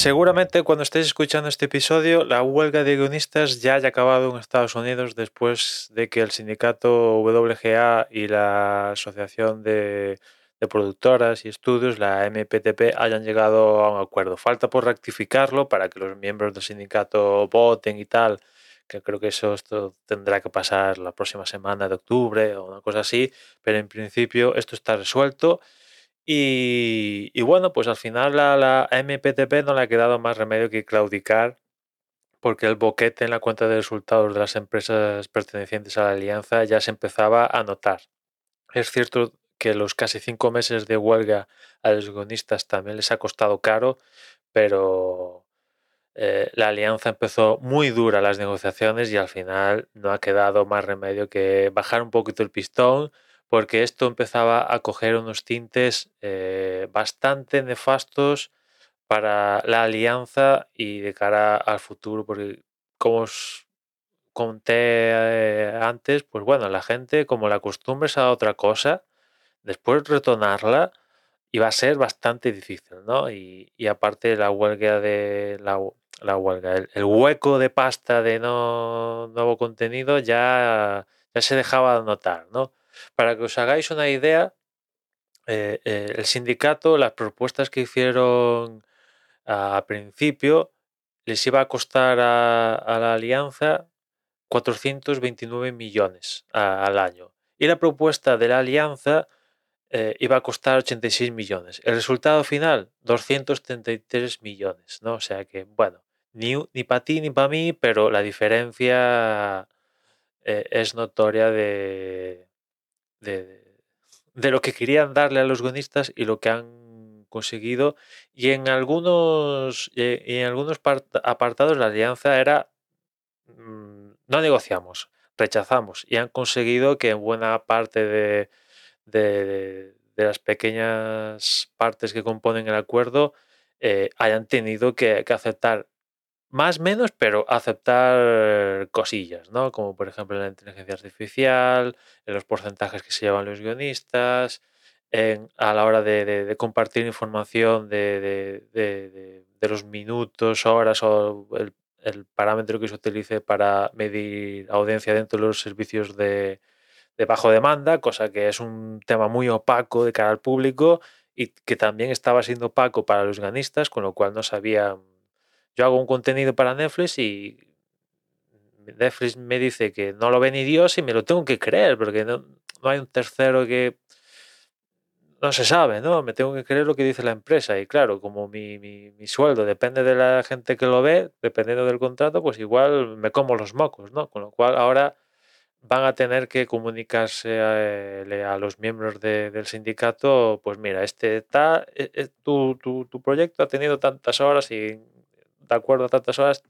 Seguramente cuando estéis escuchando este episodio, la huelga de guionistas ya haya acabado en Estados Unidos después de que el sindicato WGA y la Asociación de, Productoras y Estudios, la MPTP, hayan llegado a un acuerdo. Falta por rectificarlo para que los miembros del sindicato voten y tal, que creo que eso esto tendrá que pasar la próxima semana de octubre o una cosa así, pero en principio esto está resuelto y, bueno, pues al final a la MPTP no le ha quedado más remedio que claudicar porque el boquete en la cuenta de resultados de las empresas pertenecientes a la alianza ya se empezaba a notar. Es cierto que los casi cinco meses de huelga a los guionistas también les ha costado caro, pero eh, la alianza empezó muy dura las negociaciones y al final no ha quedado más remedio que bajar un poquito el pistón porque esto empezaba a coger unos tintes eh, bastante nefastos para la alianza y de cara al futuro, porque como os conté eh, antes, pues bueno, la gente como la costumbre es a otra cosa, después retornarla iba a ser bastante difícil, ¿no? Y, aparte la huelga de la, huelga, el, hueco de pasta de no nuevo contenido ya, ya se dejaba notar, ¿no? Para que os hagáis una idea, eh, eh, el sindicato, las propuestas que hicieron a principio, les iba a costar a, la alianza 429 millones al año. Y la propuesta de la alianza eh, iba a costar 86 millones. El resultado final, 233 millones, ¿no? O sea que, bueno, ni, ni para ti ni para mí, pero la diferencia es notoria de, de, lo que querían darle a los guionistas y lo que han conseguido. Y en algunos, y en algunos apartados la alianza era mm, no negociamos, rechazamos. Y han conseguido que en buena parte de, de, las pequeñas partes que componen el acuerdo eh, hayan tenido que, que aceptar más menos, pero aceptar cosillas, ¿no? Como por ejemplo la inteligencia artificial, en los porcentajes que se llevan los guionistas, a la hora de, compartir información de, los minutos, horas o el, parámetro que se utilice para medir audiencia dentro de los servicios de, bajo demanda, cosa que es un tema muy opaco de cara al público y que también estaba siendo opaco para los guionistas, con lo cual no sabían yo hago un contenido para Netflix y Netflix me dice que no lo ve ni Dios y me lo tengo que creer, porque no, hay un tercero que no se sabe, ¿no? Me tengo que creer lo que dice la empresa. Y claro, como mi, mi, sueldo depende de la gente que lo ve, dependiendo del contrato, pues igual me como los mocos, ¿no? Con lo cual ahora van a tener que comunicarse a, los miembros del sindicato, pues mira, este está, e, e, tu, tu, tu proyecto ha tenido tantas horas y de acuerdo a tantas horas,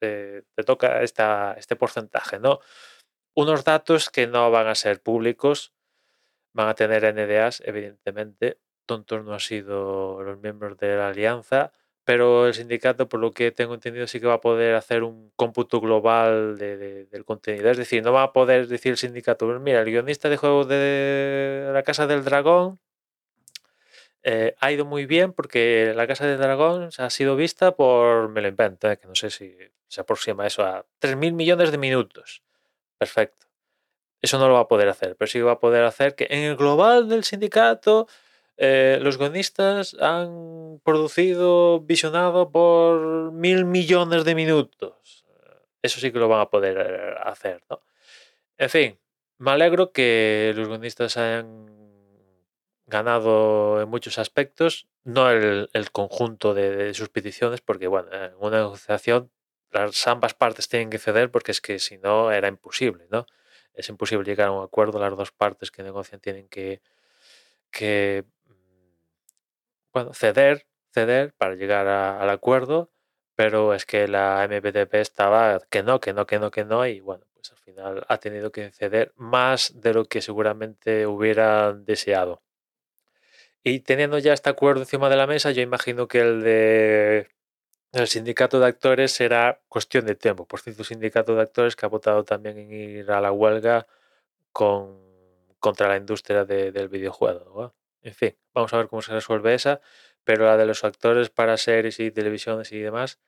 te, toca esta, este porcentaje, ¿no? Unos datos que no van a ser públicos, van a tener NDAs, evidentemente. Tontos no han sido los miembros de la alianza, pero el sindicato, por lo que tengo entendido, sí que va a poder hacer un cómputo global del contenido. Es decir, no va a poder decir el sindicato, pues mira, el guionista de juego de la Casa del Dragón eh, ha ido muy bien porque La Casa de Dragón ha sido vista por, me lo invento, eh, que no sé si se aproxima eso a 3.000 millones de minutos. Perfecto. Eso no lo va a poder hacer, pero sí va a poder hacer que en el global del sindicato eh, los guionistas han producido, visionado por mil millones de minutos. Eso sí que lo van a poder hacer, ¿no? En fin, me alegro que los guionistas hayan ganado en muchos aspectos, no el, conjunto de, sus peticiones, porque bueno, en una negociación las ambas partes tienen que ceder porque es que si no era imposible, ¿no? Es imposible llegar a un acuerdo, las dos partes que negocian tienen que, bueno, ceder, ceder para llegar al acuerdo, pero es que la MPTP estaba que no, que no, que no, que no, y bueno, pues al final ha tenido que ceder más de lo que seguramente hubieran deseado. Y teniendo ya este acuerdo encima de la mesa, yo imagino que el de el sindicato de actores será cuestión de tiempo. Por cierto, sindicato de actores que ha votado también en ir a la huelga con, contra la industria del videojuego. En fin, vamos a ver cómo se resuelve esa. pero la de los actores para series y televisiones y demás,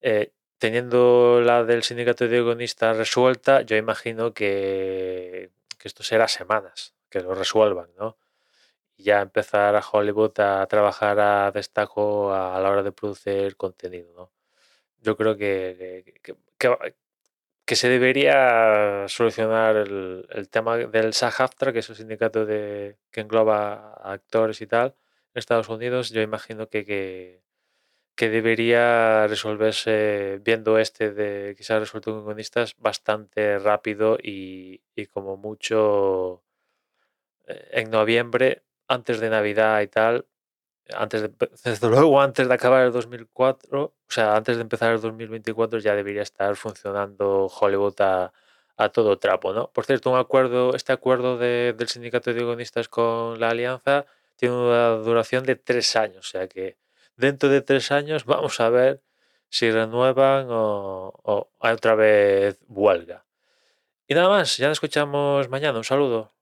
eh, teniendo la del sindicato de guionistas resuelta, yo imagino que esto será semanas, que lo resuelvan, ¿no? Ya empezar a Hollywood a trabajar a destaco a la hora de producir contenido, ¿no? Yo creo que, que, que- que se debería solucionar el, el tema del SAG-AFTRA, que es el sindicato de, que engloba actores y tal, en Estados Unidos. Yo imagino que, que, que debería resolverse viendo este de quizás resuelto con guionistas bastante rápido y, y como mucho eh, en noviembre, antes de Navidad y tal, antes de, desde luego antes de acabar el 2004, o sea, antes de empezar el 2024 ya debería estar funcionando Hollywood a, a todo trapo, ¿no? Por cierto, un acuerdo, este acuerdo de- del sindicato de guionistas con la Alianza tiene una duración de tres años, o sea que dentro de tres años vamos a ver si renuevan o, o hay otra vez huelga. Y nada más, ya nos escuchamos mañana. Un saludo.